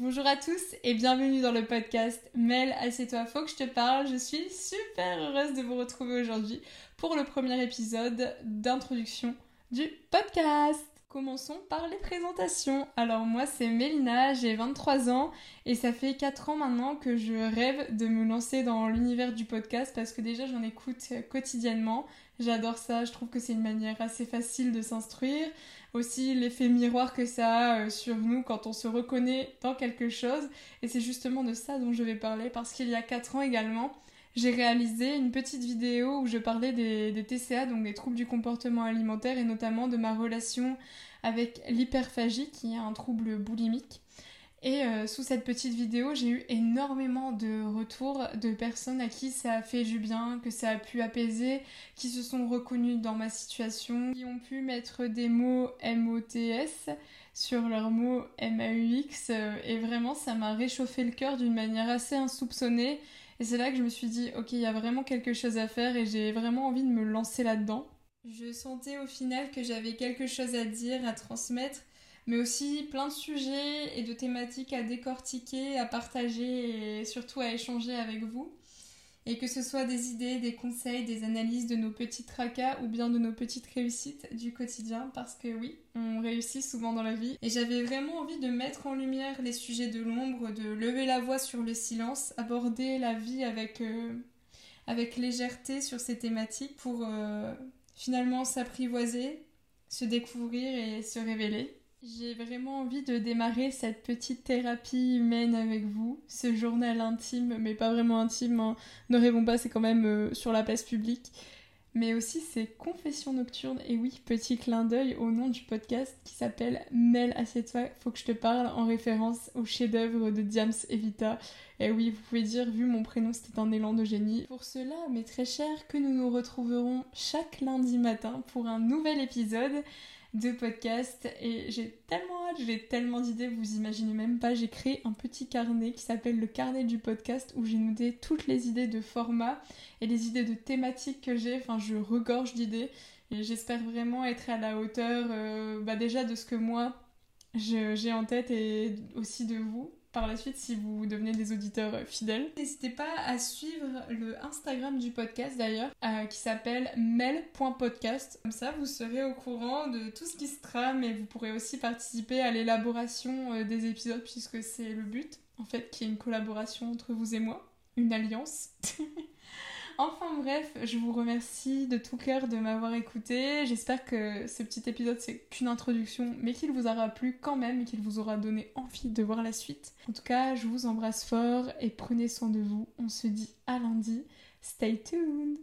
Bonjour à tous et bienvenue dans le podcast Mel, assieds-toi, faut que je te parle. Je suis super heureuse de vous retrouver aujourd'hui pour le premier épisode d'introduction du podcast. Commençons par les présentations. Alors moi c'est Mélina, j'ai 23 ans et ça fait 4 ans maintenant que je rêve de me lancer dans l'univers du podcast parce que déjà j'en écoute quotidiennement. J'adore ça, je trouve que c'est une manière assez facile de s'instruire. Aussi l'effet miroir que ça a euh, sur nous quand on se reconnaît dans quelque chose. Et c'est justement de ça dont je vais parler parce qu'il y a 4 ans également, j'ai réalisé une petite vidéo où je parlais des, TCA, donc des troubles du comportement alimentaire, et notamment de ma relation avec l'hyperphagie, qui est un trouble boulimique. Et euh, sous cette petite vidéo, j'ai eu énormément de retours de personnes à qui ça a fait du bien, que ça a pu apaiser, qui se sont reconnues dans ma situation, qui ont pu mettre des mots MOTS sur leurs mots MAUX. Euh, et vraiment, ça m'a réchauffé le cœur d'une manière assez insoupçonnée. Et c'est là que je me suis dit, ok, il y a vraiment quelque chose à faire et j'ai vraiment envie de me lancer là-dedans. Je sentais au final que j'avais quelque chose à dire, à transmettre, mais aussi plein de sujets et de thématiques à décortiquer, à partager et surtout à échanger avec vous et que ce soit des idées, des conseils, des analyses de nos petits tracas ou bien de nos petites réussites du quotidien, parce que oui, on réussit souvent dans la vie. Et j'avais vraiment envie de mettre en lumière les sujets de l'ombre, de lever la voix sur le silence, aborder la vie avec, euh, légèreté sur ces thématiques pour euh, finalement s'apprivoiser, se découvrir et se révéler. J'ai vraiment envie de démarrer cette petite thérapie humaine avec vous, ce journal intime, mais pas vraiment intime, hein. ne rêvons pas, c'est quand même euh, sur la place publique, mais aussi ces confessions nocturnes, et oui, petit clin d'œil au nom du podcast qui s'appelle Mel Assieds-toi, faut que je te parle en référence au chef-d'œuvre de Diams Evita. Et oui, vous pouvez dire, vu mon prénom, c'était un élan de génie. Pour cela, mes très chers, que nous nous retrouverons chaque lundi matin pour un nouvel épisode de podcast et j'ai tellement hâte, j'ai tellement d'idées, vous imaginez même pas. J'ai créé un petit carnet qui s'appelle le carnet du podcast où j'ai noté toutes les idées de format et les idées de thématiques que j'ai. Enfin, je regorge d'idées et j'espère vraiment être à la hauteur euh, bah déjà de ce que moi j'ai en tête et aussi de vous par la suite si vous devenez des auditeurs fidèles. N'hésitez pas à suivre le Instagram du podcast d'ailleurs, euh, qui s'appelle mel.podcast. Comme ça, vous serez au courant de tout ce qui se trame et vous pourrez aussi participer à l'élaboration euh, des épisodes puisque c'est le but, en fait, qu'il y ait une collaboration entre vous et moi, une alliance. Enfin bref, je vous remercie de tout cœur de m'avoir écouté. J'espère que ce petit épisode c'est qu'une introduction, mais qu'il vous aura plu quand même et qu'il vous aura donné envie de voir la suite. En tout cas, je vous embrasse fort et prenez soin de vous. On se dit à lundi. Stay tuned